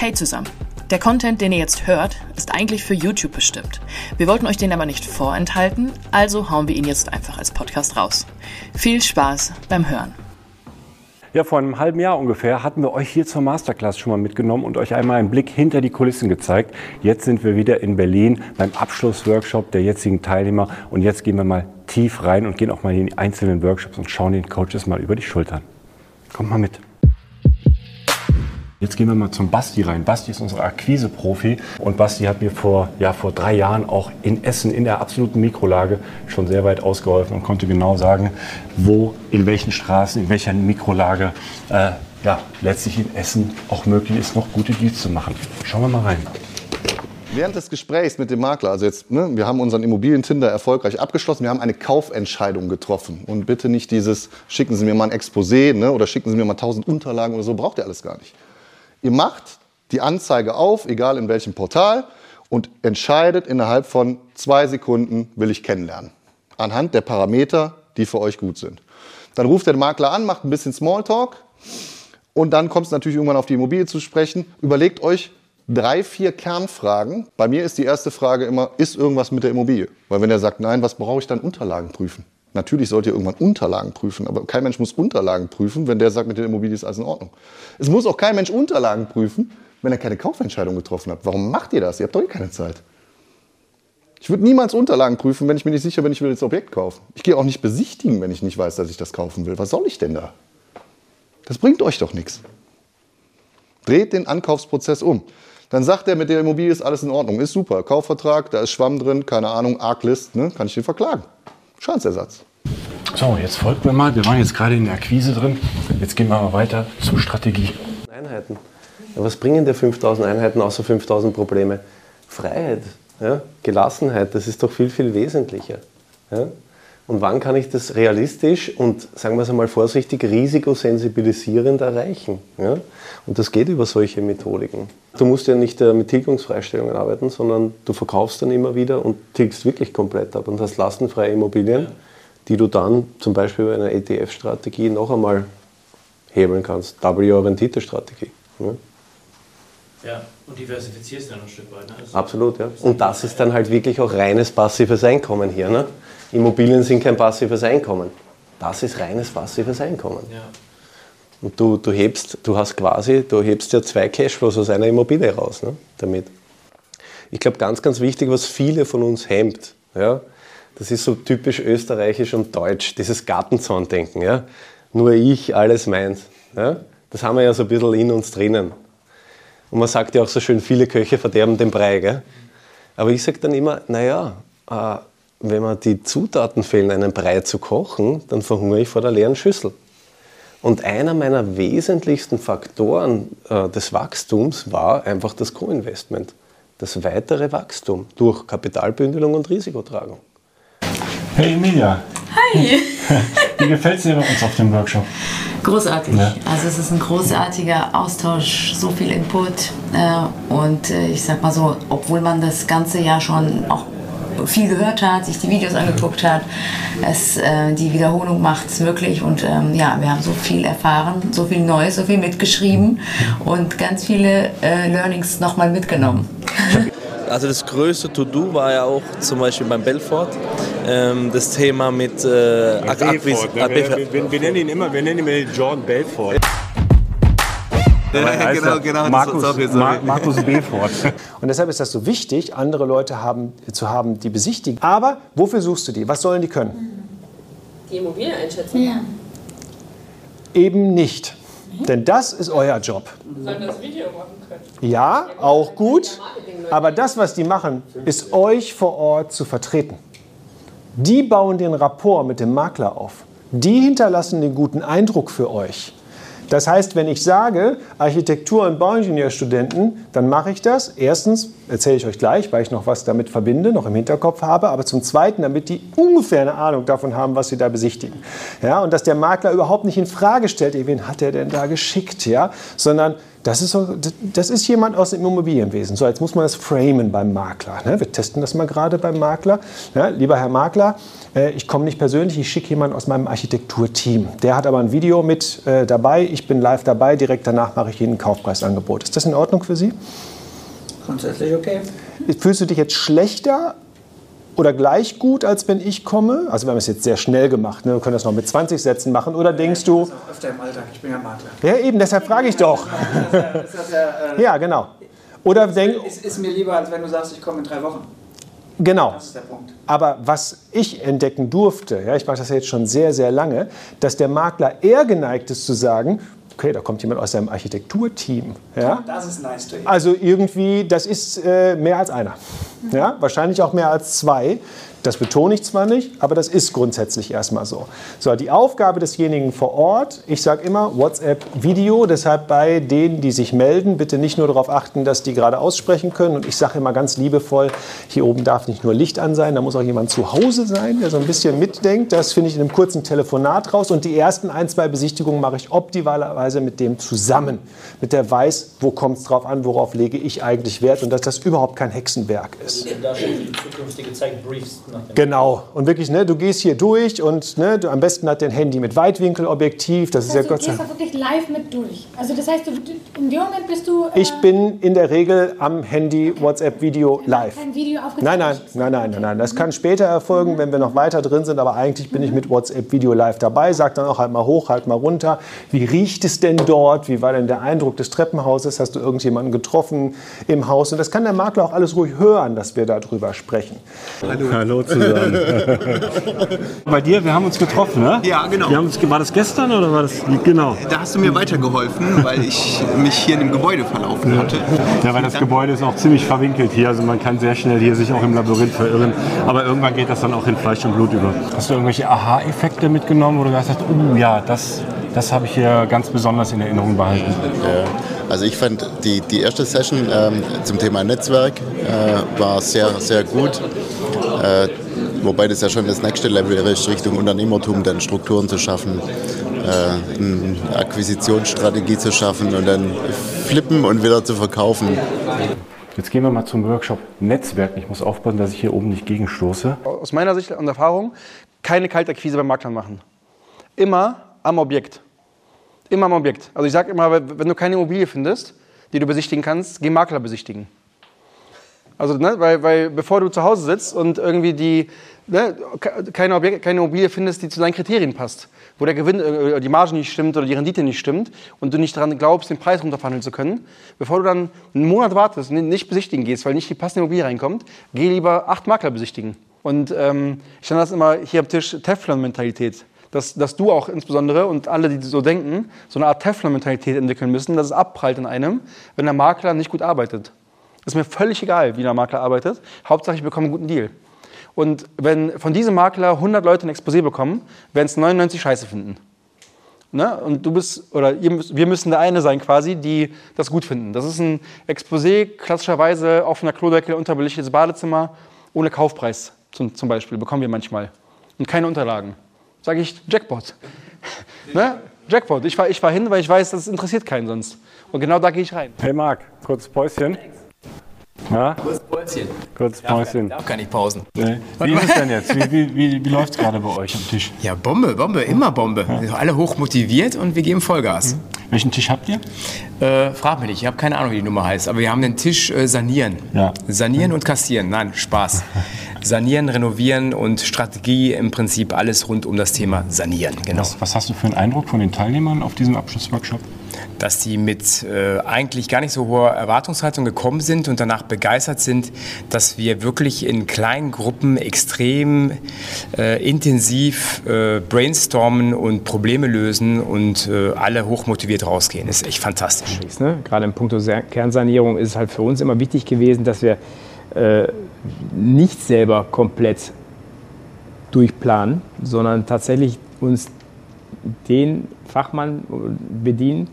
Hey zusammen! Der Content, den ihr jetzt hört, ist eigentlich für YouTube bestimmt. Wir wollten euch den aber nicht vorenthalten, also hauen wir ihn jetzt einfach als Podcast raus. Viel Spaß beim Hören! Ja, vor einem halben Jahr ungefähr hatten wir euch hier zur Masterclass schon mal mitgenommen und euch einmal einen Blick hinter die Kulissen gezeigt. Jetzt sind wir wieder in Berlin beim Abschlussworkshop der jetzigen Teilnehmer und jetzt gehen wir mal tief rein und gehen auch mal in die einzelnen Workshops und schauen den Coaches mal über die Schultern. Kommt mal mit. Jetzt gehen wir mal zum Basti rein. Basti ist unser Akquise-Profi und Basti hat mir vor, ja, vor drei Jahren auch in Essen in der absoluten Mikrolage schon sehr weit ausgeholfen und konnte genau sagen, wo, in welchen Straßen, in welcher Mikrolage äh, ja, letztlich in Essen auch möglich ist, noch gute Deals zu machen. Schauen wir mal rein. Während des Gesprächs mit dem Makler, also jetzt, ne, wir haben unseren Immobilientinder erfolgreich abgeschlossen, wir haben eine Kaufentscheidung getroffen. Und bitte nicht dieses, schicken Sie mir mal ein Exposé ne, oder schicken Sie mir mal tausend Unterlagen oder so, braucht ihr alles gar nicht. Ihr macht die Anzeige auf, egal in welchem Portal, und entscheidet innerhalb von zwei Sekunden, will ich kennenlernen. Anhand der Parameter, die für euch gut sind. Dann ruft der Makler an, macht ein bisschen Smalltalk und dann kommt es natürlich irgendwann auf die Immobilie zu sprechen. Überlegt euch drei, vier Kernfragen. Bei mir ist die erste Frage immer, ist irgendwas mit der Immobilie? Weil wenn er sagt nein, was brauche ich dann? Unterlagen prüfen. Natürlich sollt ihr irgendwann Unterlagen prüfen, aber kein Mensch muss Unterlagen prüfen, wenn der sagt, mit der Immobilie ist alles in Ordnung. Es muss auch kein Mensch Unterlagen prüfen, wenn er keine Kaufentscheidung getroffen hat. Warum macht ihr das? Ihr habt doch eh keine Zeit. Ich würde niemals Unterlagen prüfen, wenn ich mir nicht sicher bin, ich will das Objekt kaufen. Ich gehe auch nicht besichtigen, wenn ich nicht weiß, dass ich das kaufen will. Was soll ich denn da? Das bringt euch doch nichts. Dreht den Ankaufsprozess um. Dann sagt er, mit der Immobilie ist alles in Ordnung, ist super. Kaufvertrag, da ist Schwamm drin, keine Ahnung, Arglist, ne? kann ich den verklagen. Schadensersatz. So, jetzt folgt mir mal. Wir waren jetzt gerade in der Akquise drin. Jetzt gehen wir mal weiter zur Strategie. Einheiten. Ja, was bringen dir 5000 Einheiten außer 5000 Probleme? Freiheit, ja? Gelassenheit, das ist doch viel, viel wesentlicher. Ja? Und wann kann ich das realistisch und, sagen wir es einmal vorsichtig, risikosensibilisierend erreichen? Ja? Und das geht über solche Methodiken. Du musst ja nicht äh, mit Tilgungsfreistellungen arbeiten, sondern du verkaufst dann immer wieder und tilgst wirklich komplett ab und hast lastenfreie Immobilien, die du dann zum Beispiel bei einer ETF-Strategie noch einmal hebeln kannst. Double-Your-Rendite-Strategie. Ja? Ja, und diversifizierst dann ein Stück weit. Ne? Absolut, ja. Und das ist dann halt wirklich auch reines passives Einkommen hier. Ne? Immobilien sind kein passives Einkommen. Das ist reines passives Einkommen. Ja. Und du, du hebst, du hast quasi, du hebst ja zwei Cashflows aus einer Immobilie raus ne, damit. Ich glaube, ganz, ganz wichtig, was viele von uns hemmt, ja, das ist so typisch österreichisch und deutsch, dieses Gartenzaundenken. Ja. Nur ich, alles meins. Ja. Das haben wir ja so ein bisschen in uns drinnen. Und man sagt ja auch so schön, viele Köche verderben den Brei. Gell? Aber ich sage dann immer, naja, äh, wenn mir die Zutaten fehlen, einen Brei zu kochen, dann verhungere ich vor der leeren Schüssel. Und einer meiner wesentlichsten Faktoren äh, des Wachstums war einfach das Co-Investment. Das weitere Wachstum durch Kapitalbündelung und Risikotragung. Hey Emilia. Hi. Wie gefällt es dir bei uns auf dem Workshop? Großartig. Ja. Also es ist ein großartiger Austausch, so viel Input. Äh, und äh, ich sag mal so, obwohl man das ganze Jahr schon auch viel gehört hat, sich die Videos angeguckt hat. Es, äh, die Wiederholung macht es möglich und ähm, ja, wir haben so viel erfahren, so viel Neues, so viel mitgeschrieben und ganz viele äh, Learnings nochmal mitgenommen. Also das größte To-Do war ja auch zum Beispiel beim Belfort ähm, das Thema mit äh, Belfort, ne? wir, wir, wir, nennen ihn immer, wir nennen ihn Jordan Belfort. Ja, genau, genau. Markus, sorry, sorry. Markus Befort. Und deshalb ist das so wichtig, andere Leute haben, zu haben, die besichtigen. Aber wofür suchst du die? Was sollen die können? Die Immobilie einschätzen. Ja. Eben nicht. Denn das ist euer Job. Sollen das Video machen können? Ja, auch gut. Aber das, was die machen, ist euch vor Ort zu vertreten. Die bauen den Rapport mit dem Makler auf. Die hinterlassen den guten Eindruck für euch. Das heißt, wenn ich sage Architektur- und Bauingenieurstudenten, dann mache ich das. Erstens erzähle ich euch gleich, weil ich noch was damit verbinde, noch im Hinterkopf habe, aber zum Zweiten, damit die ungefähr eine Ahnung davon haben, was sie da besichtigen. Ja, und dass der Makler überhaupt nicht in Frage stellt, wen hat er denn da geschickt, ja, sondern Das ist, so, das ist jemand aus dem Immobilienwesen. So, jetzt muss man das framen beim Makler. Ne? Wir testen das mal gerade beim Makler. Ja, lieber Herr Makler, äh, ich komme nicht persönlich, ich schicke jemanden aus meinem Architekturteam. Der hat aber ein Video mit äh, dabei, ich bin live dabei, direkt danach mache ich Ihnen ein Kaufpreisangebot. Ist das in Ordnung für Sie? Grundsätzlich okay. Fühlst du dich jetzt schlechter oder gleich gut, als wenn ich komme? Also wir haben es jetzt sehr schnell gemacht, ne? wir können das noch mit 20 Sätzen machen. Oder denkst du... Das ist auch öfter im Alltag, ich bin ja Makler. Ja eben, deshalb frage ich doch. Ja, äh, Ja, genau. Oder denk, ist, ist mir lieber, als wenn du sagst, ich komme in drei Wochen. genau. Das ist der Punkt. Aber was ich entdecken durfte, ja, ich mache das ja jetzt schon sehr, sehr lange, dass der Makler eher geneigt ist zu sagen, okay, da kommt jemand aus seinem Architekturteam. Ja? Das ist nice to hear. Also irgendwie, das ist äh, mehr als einer. Ja? Wahrscheinlich auch mehr als zwei. Das betone ich zwar nicht, aber das ist grundsätzlich erstmal so. So, die Aufgabe desjenigen vor Ort, ich sage immer WhatsApp-Video, deshalb bei denen, die sich melden, bitte nicht nur darauf achten, dass die gerade aussprechen können. Und ich sage immer ganz liebevoll, hier oben darf nicht nur Licht an sein, da muss auch jemand zu Hause sein, der so ein bisschen mitdenkt. Das finde ich in einem kurzen Telefonat raus. Und die ersten ein, zwei Besichtigungen mache ich optimalerweise mit dem zusammen. Mit der weiß, wo kommt es drauf an, worauf lege ich eigentlich Wert und dass das überhaupt kein Hexenwerk ist. Da schon für die zukünftige Zeit Briefs Genau. Und wirklich, ne, du gehst hier durch und ne, du, am besten hat dein Handy mit Weitwinkelobjektiv. Das ist ja Also, du Gott sei gehst da wirklich live mit durch. Also das heißt, du, in dem Moment bist du... Äh, Ich bin in der Regel am Handy WhatsApp-Video live. kein Video. Nein, nein, nein, nein, nein, nein. Das kann später erfolgen, wenn wir noch weiter drin sind. Aber eigentlich bin ich mit WhatsApp-Video live dabei. Sag dann auch halt mal hoch, halt mal runter. Wie riecht es denn dort? Wie war denn der Eindruck des Treppenhauses? Hast du irgendjemanden getroffen im Haus? Und das kann der Makler auch alles ruhig hören, dass wir darüber sprechen. Hallo zusammen. Bei dir, wir haben uns getroffen, ne? Ja, genau. Wir haben uns, war das gestern oder war das genau? Da hast du mir weitergeholfen, weil ich mich hier in dem Gebäude verlaufen hatte. Ja, weil das Gebäude ist auch ziemlich verwinkelt hier, also man kann sehr schnell hier sich auch im Labyrinth verirren. Aber irgendwann geht das dann auch in Fleisch und Blut über. Hast du irgendwelche Aha-Effekte mitgenommen, wo du gesagt hast, uh, ja, das, das habe ich hier ganz besonders in Erinnerung behalten? Ja, also ich fand die, die erste Session ähm, zum Thema Netzwerk äh, war sehr, sehr gut. Äh, wobei das ja schon das nächste Level ist, Richtung Unternehmertum, dann Strukturen zu schaffen, äh, eine Akquisitionsstrategie zu schaffen und dann flippen und wieder zu verkaufen. Jetzt gehen wir mal zum Workshop Netzwerk. Ich muss aufpassen, dass ich hier oben nicht gegenstoße. Aus meiner Sicht und Erfahrung keine Kaltakquise beim Maklern machen. Immer am Objekt. Immer am Objekt. Also ich sage immer, wenn du keine Immobilie findest, die du besichtigen kannst, geh Makler besichtigen. Also, ne, weil, weil bevor du zu Hause sitzt und irgendwie die, ne, keine, Objekt, keine Immobilie findest, die zu deinen Kriterien passt, wo der Gewinn, äh, die Marge nicht stimmt oder die Rendite nicht stimmt und du nicht daran glaubst, den Preis runterverhandeln zu können, bevor du dann einen Monat wartest und nicht besichtigen gehst, weil nicht die passende Immobilie reinkommt, geh lieber acht Makler besichtigen. Und ähm, ich nenne das immer hier am Tisch Teflon-Mentalität. Dass, dass du auch insbesondere und alle, die so denken, so eine Art Teflon-Mentalität entwickeln müssen, dass es abprallt in einem, wenn der Makler nicht gut arbeitet. Ist mir völlig egal, wie der Makler arbeitet. Hauptsache, ich bekomme einen guten Deal. Und wenn von diesem Makler 100 Leute ein Exposé bekommen, werden es 99 Scheiße finden. Ne? Und du bist, oder ihr, müsst- wir müssen der eine sein quasi, die das gut finden. Das ist ein Exposé, klassischerweise offener Klodeckel, unterbelichtetes Badezimmer, ohne Kaufpreis zum, zum Beispiel, bekommen wir manchmal. Und keine Unterlagen. Sage ich, Jackpot. ne? Jackpot. Ich fahre ich fahr hin, weil ich weiß, das interessiert keinen sonst. Und genau da gehe ich rein. Hey Marc, kurzes Päuschen. Ja? Kurzes Päuschen. Kurzes Päuschen. Darf gar nicht pausen. Nee. Wie ist es denn jetzt? Wie, wie, wie, wie läuft es gerade bei euch am Tisch? Ja, Bombe, Bombe, immer Bombe. Alle hoch motiviert und wir geben Vollgas. Welchen Tisch habt ihr? Äh, frag mich nicht, ich habe keine Ahnung, wie die Nummer heißt, aber wir haben den Tisch äh, sanieren. Ja. Sanieren und kassieren, nein, Spaß. Sanieren, renovieren und Strategie, im Prinzip alles rund um das Thema Sanieren, genau. Was, was hast du für einen Eindruck von den Teilnehmern auf diesem Abschlussworkshop? Dass die mit äh, eigentlich gar nicht so hoher Erwartungshaltung gekommen sind und danach begeistert sind, dass wir wirklich in kleinen Gruppen extrem äh, intensiv äh, brainstormen und Probleme lösen und äh, alle hochmotiviert rausgehen. Das ist echt fantastisch. Ne? Gerade im Punkt Kernsanierung ist es halt für uns immer wichtig gewesen, dass wir äh, nicht selber komplett durchplanen, sondern tatsächlich uns den Fachmann bedienen, ähm,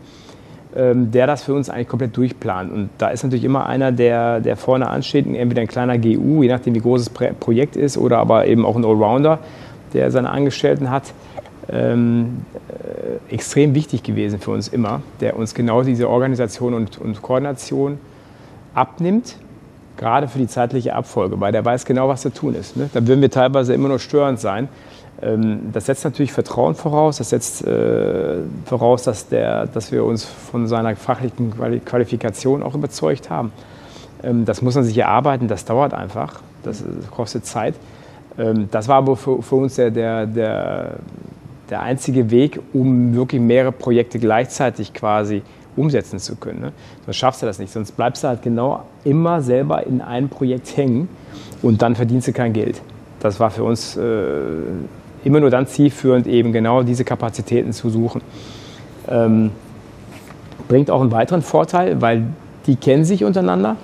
der das für uns eigentlich komplett durchplant. Und da ist natürlich immer einer, der, der vorne ansteht, entweder ein kleiner GU, je nachdem wie groß das Pro- Projekt ist, oder aber eben auch ein Allrounder, der seine Angestellten hat, ähm, äh, extrem wichtig gewesen für uns immer, der uns genau diese Organisation und, und Koordination abnimmt, gerade für die zeitliche Abfolge, weil der weiß genau, was zu tun ist. Ne? Da würden wir teilweise immer nur störend sein. Ähm, das setzt natürlich Vertrauen voraus, das setzt äh, voraus, dass, der, dass wir uns von seiner fachlichen Qualifikation auch überzeugt haben. Ähm, das muss man sich erarbeiten, das dauert einfach, das, das kostet Zeit. Ähm, das war aber für, für uns der, der, der, der einzige Weg, um wirklich mehrere Projekte gleichzeitig quasi umsetzen zu können. Ne? Sonst schaffst du das nicht. Sonst bleibst du halt genau immer selber in einem Projekt hängen und dann verdienst du kein Geld. Das war für uns äh, immer nur dann zielführend, eben genau diese Kapazitäten zu suchen. Ähm, bringt auch einen weiteren Vorteil, weil die kennen sich untereinander,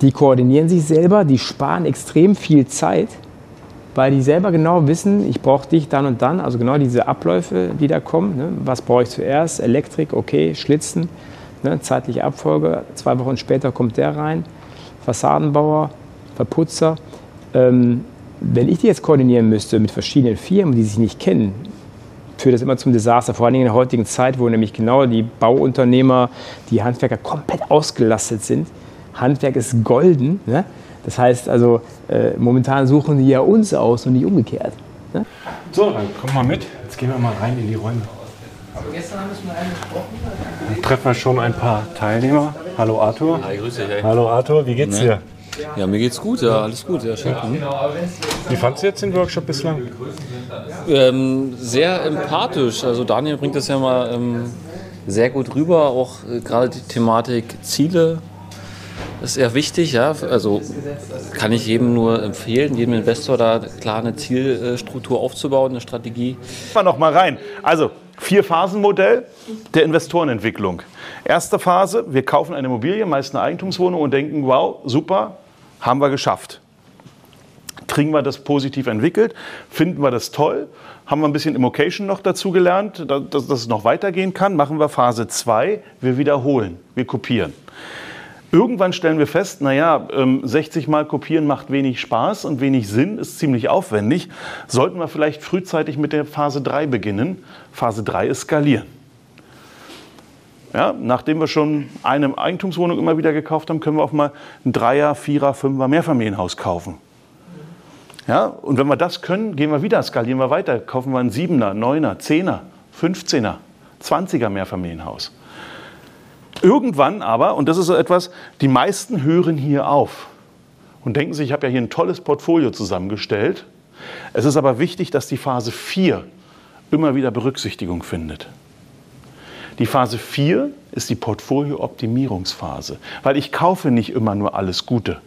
die koordinieren sich selber, die sparen extrem viel Zeit weil die selber genau wissen, ich brauche dich dann und dann, also genau diese Abläufe, die da kommen. Ne? Was brauche ich zuerst? Elektrik, okay, Schlitzen, ne? zeitliche Abfolge. Zwei Wochen später kommt der rein. Fassadenbauer, Verputzer. Ähm, wenn ich die jetzt koordinieren müsste mit verschiedenen Firmen, die sich nicht kennen, führt das immer zum Desaster, vor allem in der heutigen Zeit, wo nämlich genau die Bauunternehmer, die Handwerker komplett ausgelastet sind. Handwerk ist golden. Ne? Das heißt also, äh, momentan suchen die ja uns aus und nicht umgekehrt. Ne? So, dann komm mal mit. Jetzt gehen wir mal rein in die Räume. Aber gestern haben wir schon einen gesprochen. Dann treffen wir schon ein paar Teilnehmer. Hallo Arthur. Hi, grüße dich. Hallo Arthur, wie geht's dir? Ja, mir geht's gut, ja, alles gut, ja, schön. Mhm. Wie fandest du jetzt den Workshop bislang? Ähm, sehr empathisch. Also Daniel bringt das ja mal ähm, sehr gut rüber, auch äh, gerade die Thematik Ziele ist eher wichtig, ja. Also kann ich jedem nur empfehlen, jedem Investor da klar eine Zielstruktur aufzubauen, eine Strategie. Mal noch mal rein. Also Vier-Phasen-Modell der Investorenentwicklung. Erste Phase, wir kaufen eine Immobilie, meist eine Eigentumswohnung und denken, wow, super, haben wir geschafft. Kriegen wir das positiv entwickelt? Finden wir das toll? Haben wir ein bisschen Immocation noch dazu gelernt, dass, dass es noch weitergehen kann? Machen wir Phase 2, wir wiederholen, wir kopieren. Irgendwann stellen wir fest, naja, 60 ähm, Mal kopieren macht wenig Spaß und wenig Sinn, ist ziemlich aufwendig. Sollten wir vielleicht frühzeitig mit der Phase 3 beginnen. Phase 3 ist skalieren. Ja, nachdem wir schon eine Eigentumswohnung immer wieder gekauft haben, können wir auch mal ein Dreier, Vierer, Fünfer Mehrfamilienhaus kaufen. Ja, und wenn wir das können, gehen wir wieder, skalieren wir weiter, kaufen wir ein Siebener, Neuner, Zehner, Fünfzehner, Zwanziger Mehrfamilienhaus. Irgendwann aber, und das ist so etwas, die meisten hören hier auf und denken sich, ich habe ja hier ein tolles Portfolio zusammengestellt. Es ist aber wichtig, dass die Phase 4 immer wieder Berücksichtigung findet. Die Phase 4 ist die Portfolio-Optimierungsphase, weil ich kaufe nicht immer nur alles Gute.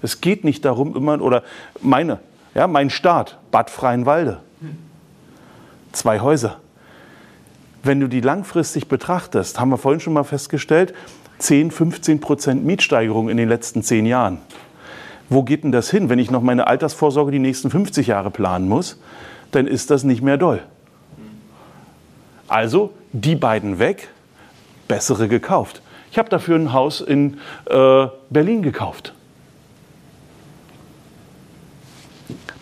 Es geht nicht darum, immer, oder meine, ja, mein Staat, Bad Freienwalde, zwei Häuser wenn du die langfristig betrachtest, haben wir vorhin schon mal festgestellt, 10, 15 Prozent Mietsteigerung in den letzten zehn Jahren. Wo geht denn das hin? Wenn ich noch meine Altersvorsorge die nächsten 50 Jahre planen muss, dann ist das nicht mehr doll. Also die beiden weg, bessere gekauft. Ich habe dafür ein Haus in äh, Berlin gekauft.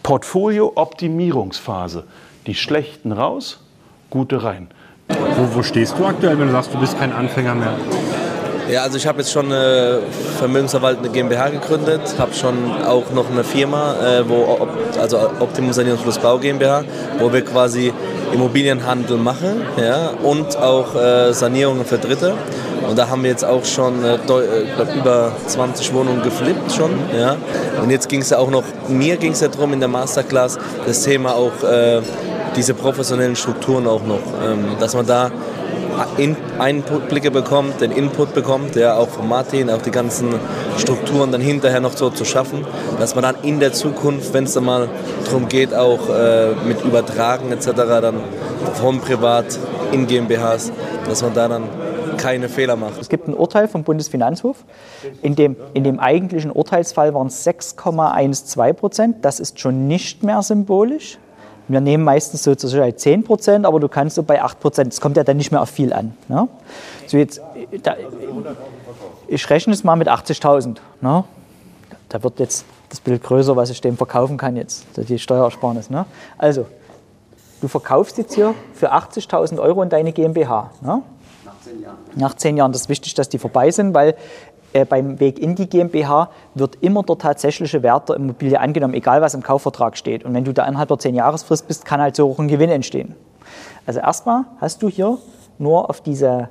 Portfolio-Optimierungsphase. Die schlechten raus, gute rein. Wo, wo stehst du aktuell, wenn du sagst, du bist kein Anfänger mehr? Ja, also ich habe jetzt schon eine vermögensverwaltende GmbH gegründet, habe schon auch noch eine Firma, äh, wo, also Optimum Sanierungsfluss Bau GmbH, wo wir quasi Immobilienhandel machen ja, und auch äh, Sanierungen für Dritte. Und da haben wir jetzt auch schon äh, glaub, über 20 Wohnungen geflippt schon. Ja. Und jetzt ging es ja auch noch, mir ging es ja darum in der Masterclass, das Thema auch äh, diese professionellen Strukturen auch noch, ähm, dass man da in Einblicke bekommt, den Input bekommt, ja, auch von Martin, auch die ganzen Strukturen dann hinterher noch so zu schaffen, dass man dann in der Zukunft, wenn es dann mal darum geht, auch äh, mit Übertragen etc., dann vom Privat in GmbHs, dass man da dann keine Fehler macht. Es gibt ein Urteil vom Bundesfinanzhof. In dem, in dem eigentlichen Urteilsfall waren es 6,12 Prozent. Das ist schon nicht mehr symbolisch. Wir nehmen meistens so zur Sicherheit 10 Prozent, aber du kannst so bei 8 Prozent, es kommt ja dann nicht mehr auf viel an. Ne? So jetzt, da, ich rechne es mal mit 80.000. Ne? Da wird jetzt das Bild größer, was ich dem verkaufen kann jetzt, die Steuersparnis. Ne? Also du verkaufst jetzt hier für 80.000 Euro in deine GmbH. Ne? Nach zehn Jahren. Nach zehn Jahren. Das ist wichtig, dass die vorbei sind, weil äh, beim Weg in die GmbH wird immer der tatsächliche Wert der Immobilie angenommen, egal was im Kaufvertrag steht. Und wenn du da innerhalb der 10-Jahresfrist bist, kann halt so auch ein Gewinn entstehen. Also erstmal hast du hier nur auf diese,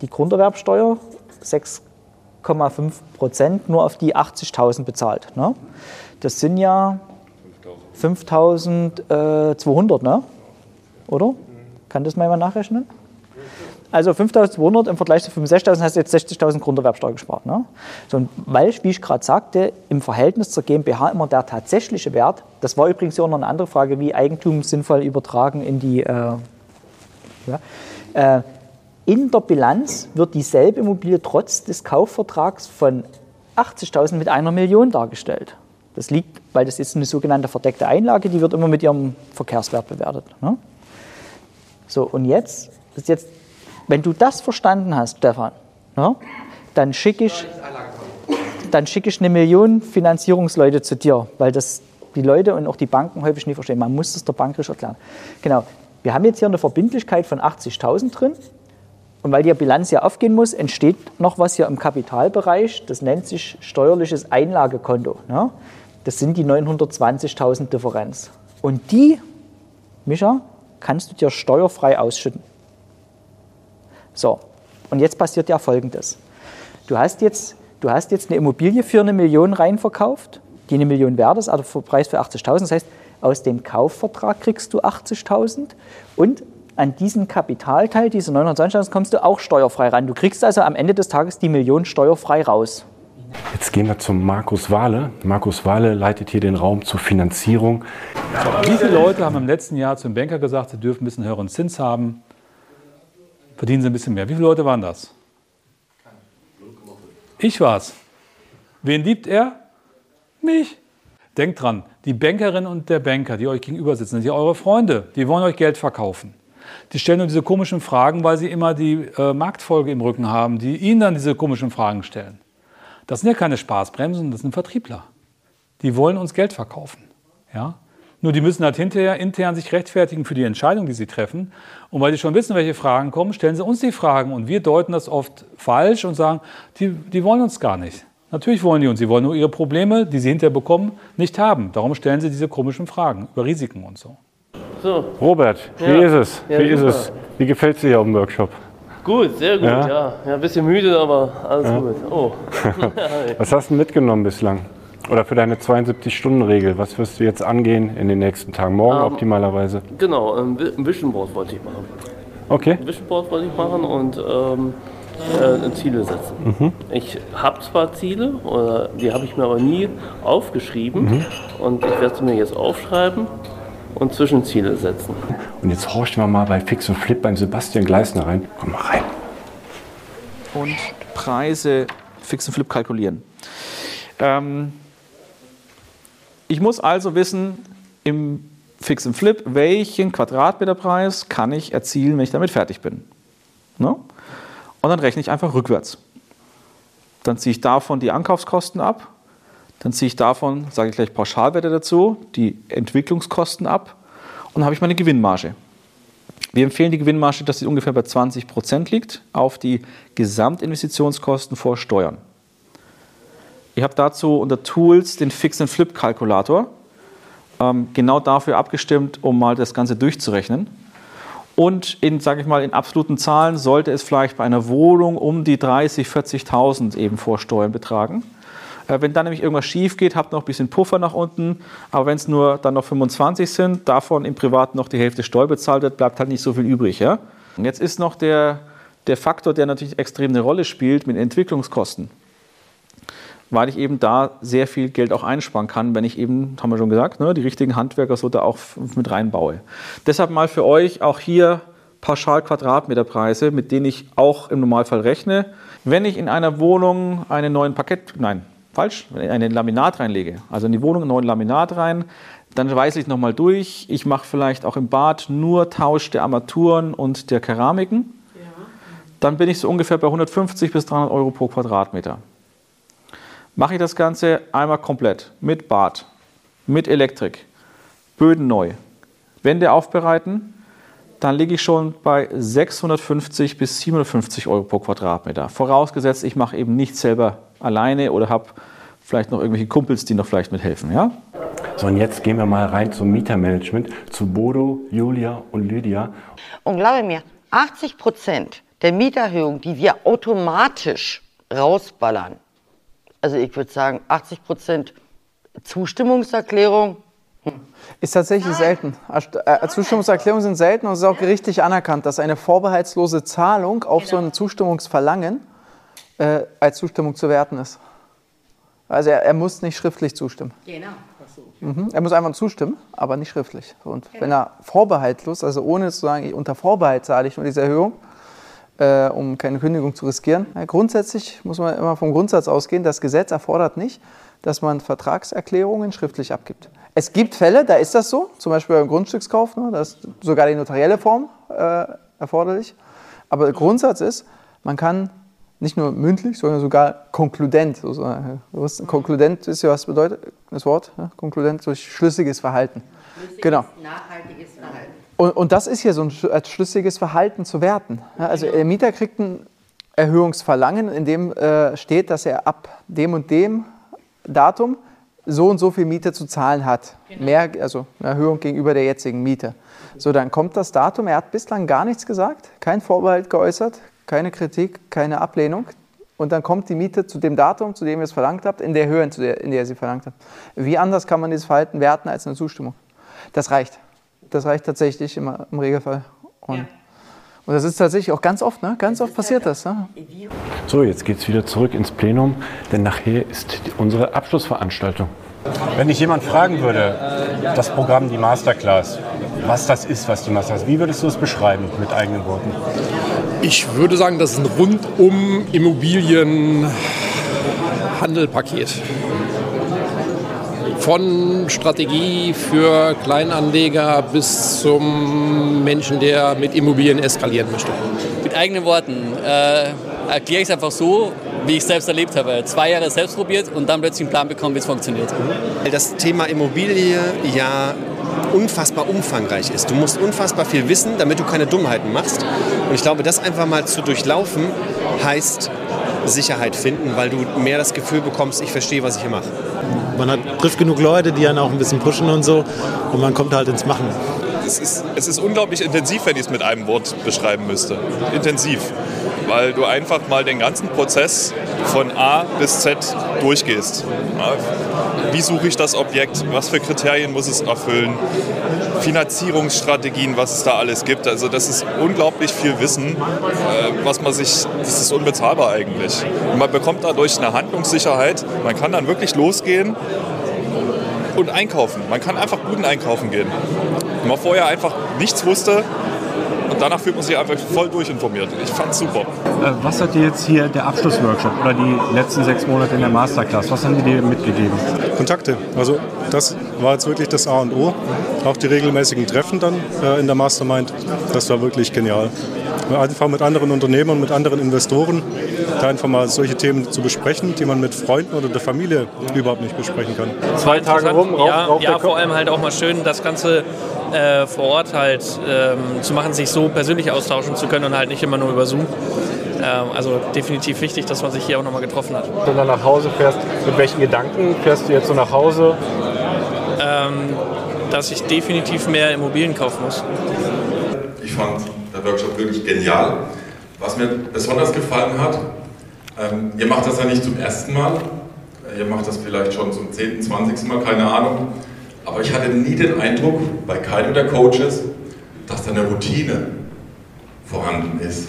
die Grunderwerbsteuer 6,5 Prozent, nur auf die 80.000 bezahlt. Ne? Das sind ja 5.200, ne? oder? Kann das mal jemand nachrechnen? Also 5.200 im Vergleich zu 65.000 hast du jetzt 60.000 Grunderwerbsteuer gespart. Ne? So, weil, wie ich gerade sagte, im Verhältnis zur GmbH immer der tatsächliche Wert, das war übrigens auch noch eine andere Frage, wie Eigentum sinnvoll übertragen in die, äh, ja, äh, in der Bilanz wird dieselbe Immobilie trotz des Kaufvertrags von 80.000 mit einer Million dargestellt. Das liegt, weil das ist eine sogenannte verdeckte Einlage, die wird immer mit ihrem Verkehrswert bewertet. Ne? So, und jetzt, ist jetzt, wenn du das verstanden hast, Stefan, ne, dann schicke ich, dann schicke ich eine Million Finanzierungsleute zu dir, weil das die Leute und auch die Banken häufig nicht verstehen. Man muss das der Bank erklären. Genau. Wir haben jetzt hier eine Verbindlichkeit von 80.000 drin. Und weil die Bilanz ja aufgehen muss, entsteht noch was hier im Kapitalbereich. Das nennt sich steuerliches Einlagekonto. Ne? Das sind die 920.000 Differenz. Und die, Micha, kannst du dir steuerfrei ausschütten. So, und jetzt passiert ja Folgendes. Du hast jetzt, du hast jetzt eine Immobilie für eine Million reinverkauft, die eine Million wert ist, also Preis für 80.000. Das heißt, aus dem Kaufvertrag kriegst du 80.000 und an diesen Kapitalteil, diese 920.000, kommst du auch steuerfrei ran. Du kriegst also am Ende des Tages die Million steuerfrei raus. Jetzt gehen wir zum Markus Wahle. Markus Wahle leitet hier den Raum zur Finanzierung. Wie viele Leute haben im letzten Jahr zum Banker gesagt, sie dürfen ein bisschen höheren Zins haben, verdienen sie ein bisschen mehr? Wie viele Leute waren das? Ich war's. Wen liebt er? Mich. Denkt dran, die Bankerin und der Banker, die euch gegenüber sitzen, sind ja eure Freunde. Die wollen euch Geld verkaufen. Die stellen nur diese komischen Fragen, weil sie immer die äh, Marktfolge im Rücken haben, die ihnen dann diese komischen Fragen stellen. Das sind ja keine Spaßbremsen, das sind Vertriebler. Die wollen uns Geld verkaufen. Ja? Nur die müssen halt hinterher intern sich rechtfertigen für die Entscheidung, die sie treffen. Und weil sie schon wissen, welche Fragen kommen, stellen sie uns die Fragen. Und wir deuten das oft falsch und sagen, die, die wollen uns gar nicht. Natürlich wollen die uns, sie wollen nur ihre Probleme, die sie hinterher bekommen, nicht haben. Darum stellen sie diese komischen Fragen über Risiken und so. So. Robert, wie Ja. ist es? Ja, wie ist es? Wie gefällt es dir hier im Workshop? Gut, sehr gut, Ja? ja. ja. ein bisschen müde, aber alles Ja. gut. Oh. Was hast du mitgenommen bislang? Oder für deine 72-Stunden-Regel? Was wirst du jetzt angehen in den nächsten Tagen? Morgen Ähm, optimalerweise? genau, ein Vi- ein Vision Board wollte ich machen. Okay. Ein Vision Board wollte ich machen und ähm, äh, Ziele setzen. Mhm. Ich habe zwar Ziele, oder die habe ich mir aber nie aufgeschrieben Mhm. und ich werde sie mir jetzt aufschreiben und Zwischenziele setzen. Und jetzt horchen wir mal bei Fix und Flip beim Sebastian Gleisner rein. Komm mal rein. und Preise fix und flip kalkulieren. Ähm, ich muss also wissen, im Fix und Flip, welchen Quadratmeterpreis kann ich erzielen, wenn ich damit fertig bin. Ne? Und dann rechne ich einfach rückwärts. Dann ziehe ich davon die Ankaufskosten ab. Dann ziehe ich davon, sage ich gleich Pauschalwerte dazu, die Entwicklungskosten ab. Und dann habe ich meine Gewinnmarge. Wir empfehlen die Gewinnmarge, dass sie ungefähr bei 20 Prozent liegt auf die Gesamtinvestitionskosten vor Steuern. Ich habe dazu unter Tools den Fix-and-Flip-Kalkulator, ähm, genau dafür abgestimmt, um mal das Ganze durchzurechnen. Und in, sage ich mal, in absoluten Zahlen sollte es vielleicht bei einer Wohnung um die 30.000, 40.000 eben vor Steuern betragen. Äh, Wenn dann nämlich irgendwas schief geht, habt ihr noch ein bisschen Puffer nach unten. Aber wenn es nur dann noch 25 sind, davon im Privaten noch die Hälfte Steuer bezahlt wird, bleibt halt nicht so viel übrig. Ja? Und jetzt ist noch der, der Faktor, der natürlich extrem eine Rolle spielt mit Entwicklungskosten. Weil ich eben da sehr viel Geld auch einsparen kann, wenn ich eben, haben wir schon gesagt, ne, die richtigen Handwerker so da auch mit reinbaue. Deshalb mal für euch auch hier pauschal Quadratmeterpreise, mit denen ich auch im Normalfall rechne. Wenn ich in einer Wohnung einen neuen Parkett, nein, falsch, einen Laminat reinlege, also in die Wohnung einen neuen Laminat rein, dann weise ich nochmal durch. Ich mache vielleicht auch im Bad nur Tausch der Armaturen und der Keramiken. Dann bin ich so ungefähr bei 150 bis 300 Euro pro Quadratmeter. Mache ich das Ganze einmal komplett mit Bad, mit Elektrik, Böden neu, Wände aufbereiten, dann liege ich schon bei 650 bis 750 Euro pro Quadratmeter. Vorausgesetzt, ich mache eben nicht selber alleine oder habe vielleicht noch irgendwelche Kumpels, die noch vielleicht mithelfen. Ja? So, und jetzt gehen wir mal rein zum Mietermanagement, zu Bodo, Julia und Lydia. Und glaube mir, 80 Prozent der Mieterhöhung, die wir automatisch rausballern, also ich würde sagen 80 Prozent Zustimmungserklärung, ist tatsächlich selten. Äh, Zustimmungserklärungen sind selten und es ist auch gerichtlich anerkannt, dass eine vorbehaltslose Zahlung auf so ein Zustimmungsverlangen äh, als Zustimmung zu werten ist. Also er, er muss nicht schriftlich zustimmen. Genau. Mhm. Er muss einfach zustimmen, aber nicht schriftlich. Und genau. wenn er vorbehaltlos, also ohne zu sagen, unter Vorbehalt zahle ich nur diese Erhöhung, äh, um keine Kündigung zu riskieren. Ja, grundsätzlich muss man immer vom Grundsatz ausgehen, das Gesetz erfordert nicht, dass man Vertragserklärungen schriftlich abgibt. Es gibt Fälle, da ist das so, zum Beispiel beim Grundstückskauf, ne, da ist sogar die notarielle Form äh, erforderlich. Aber der Grundsatz ist, man kann nicht nur mündlich, sondern sogar konkludent. Also, konkludent ist ja, was bedeutet das Wort? Ja, konkludent durch schlüssiges Verhalten. Schlüssiges, genau. nachhaltiges Verhalten. Und, und, das ist hier so ein schlüssiges Verhalten zu werten. Ja, also der Mieter kriegt ein Erhöhungsverlangen, in dem äh, steht, dass er ab dem und dem Datum so und so viel Miete zu zahlen hat. Genau. Mehr, also eine Erhöhung gegenüber der jetzigen Miete. So, dann kommt das Datum. Er hat bislang gar nichts gesagt, kein Vorbehalt geäußert, keine Kritik, keine Ablehnung. Und dann kommt die Miete zu dem Datum, zu dem ihr es verlangt habt, in der Höhe, in der ihr sie verlangt habt. Wie anders kann man dieses Verhalten werten als eine Zustimmung? Das reicht. Das reicht tatsächlich im, im Regelfall. Und, ja. und, das ist tatsächlich auch ganz oft, ne? ganz oft passiert das. Ne? So, jetzt geht es wieder zurück ins Plenum, denn nachher ist unsere Abschlussveranstaltung. Wenn dich jemand fragen würde, das Programm, die Masterclass, was das ist, was die Masterclass, wie würdest du es beschreiben mit eigenen Worten? Ich würde sagen, das ist ein rundum Immobilienhandelpaket. Von Strategie für Kleinanleger bis zum Menschen, der mit Immobilien eskalieren möchte. Mit eigenen Worten äh, erkläre ich es einfach so, wie ich es selbst erlebt habe. Zwei Jahre selbst probiert und dann plötzlich einen Plan bekommen, wie es funktioniert. Das Thema Immobilie ja unfassbar umfangreich ist. Du musst unfassbar viel wissen, damit du keine Dummheiten machst. Und ich glaube, das einfach mal zu durchlaufen, heißt Sicherheit finden, weil du mehr das Gefühl bekommst, ich verstehe, was ich hier mache. Man hat, trifft genug Leute, die einen auch ein bisschen pushen und so und man kommt halt ins Machen. Es ist, es ist unglaublich intensiv, wenn ich es mit einem Wort beschreiben müsste. Intensiv weil du einfach mal den ganzen Prozess von A bis Z durchgehst. Wie suche ich das Objekt? Was für Kriterien muss es erfüllen? Finanzierungsstrategien, was es da alles gibt. Also das ist unglaublich viel Wissen, äh, was man sich, das ist unbezahlbar eigentlich. Und man bekommt dadurch eine Handlungssicherheit. Man kann dann wirklich losgehen und einkaufen. Man kann einfach guten einkaufen gehen. Wenn man vorher einfach nichts wusste, danach fühlt man sich einfach voll durchinformiert. Ich fand's super. Äh, was hat dir jetzt hier der Abschlussworkshop oder die letzten sechs Monate in der Masterclass, was haben die dir mitgegeben? Kontakte. Also das war jetzt wirklich das A und O. Auch die regelmäßigen Treffen dann äh, in der Mastermind, das war wirklich genial. Einfach mit anderen Unternehmern, mit anderen Investoren, da einfach mal solche Themen zu besprechen, die man mit Freunden oder der Familie überhaupt nicht besprechen kann. Zwei Tage rum, rauf, ja, rauf ja vor allem halt auch mal schön das Ganze äh, vor Ort halt ähm, zu machen, sich so persönlich austauschen zu können und halt nicht immer nur über Zoom. Ähm, also definitiv wichtig, dass man sich hier auch nochmal getroffen hat. Wenn du dann nach Hause fährst, mit welchen Gedanken fährst du jetzt so nach Hause? Ähm, dass ich definitiv mehr Immobilien kaufen muss. Ich fand der Workshop wirklich genial. Was mir besonders gefallen hat, ähm, ihr macht das ja nicht zum ersten Mal, ihr macht das vielleicht schon zum 10., 20. Mal, keine Ahnung. Aber ich hatte nie den Eindruck bei keinem der Coaches, dass da eine Routine vorhanden ist.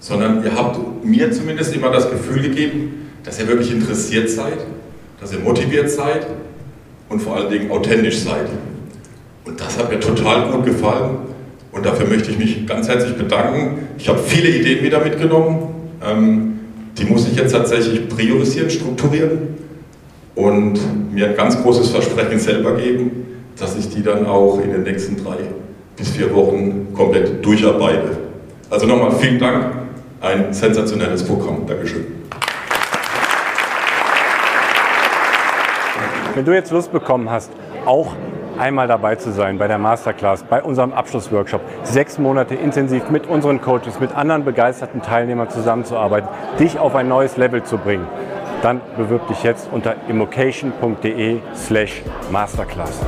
Sondern ihr habt mir zumindest immer das Gefühl gegeben, dass ihr wirklich interessiert seid, dass ihr motiviert seid und vor allen Dingen authentisch seid. Und das hat mir total gut gefallen und dafür möchte ich mich ganz herzlich bedanken. Ich habe viele Ideen wieder mitgenommen. Ähm, die muss ich jetzt tatsächlich priorisieren, strukturieren und mir ein ganz großes Versprechen selber geben, dass ich die dann auch in den nächsten drei bis vier Wochen komplett durcharbeite. Also nochmal vielen Dank, ein sensationelles Programm. Dankeschön. Wenn du jetzt Lust bekommen hast, auch einmal dabei zu sein bei der Masterclass, bei unserem Abschlussworkshop, sechs Monate intensiv mit unseren Coaches, mit anderen begeisterten Teilnehmern zusammenzuarbeiten, dich auf ein neues Level zu bringen, dann bewirb dich jetzt unter immocation.de slash masterclass.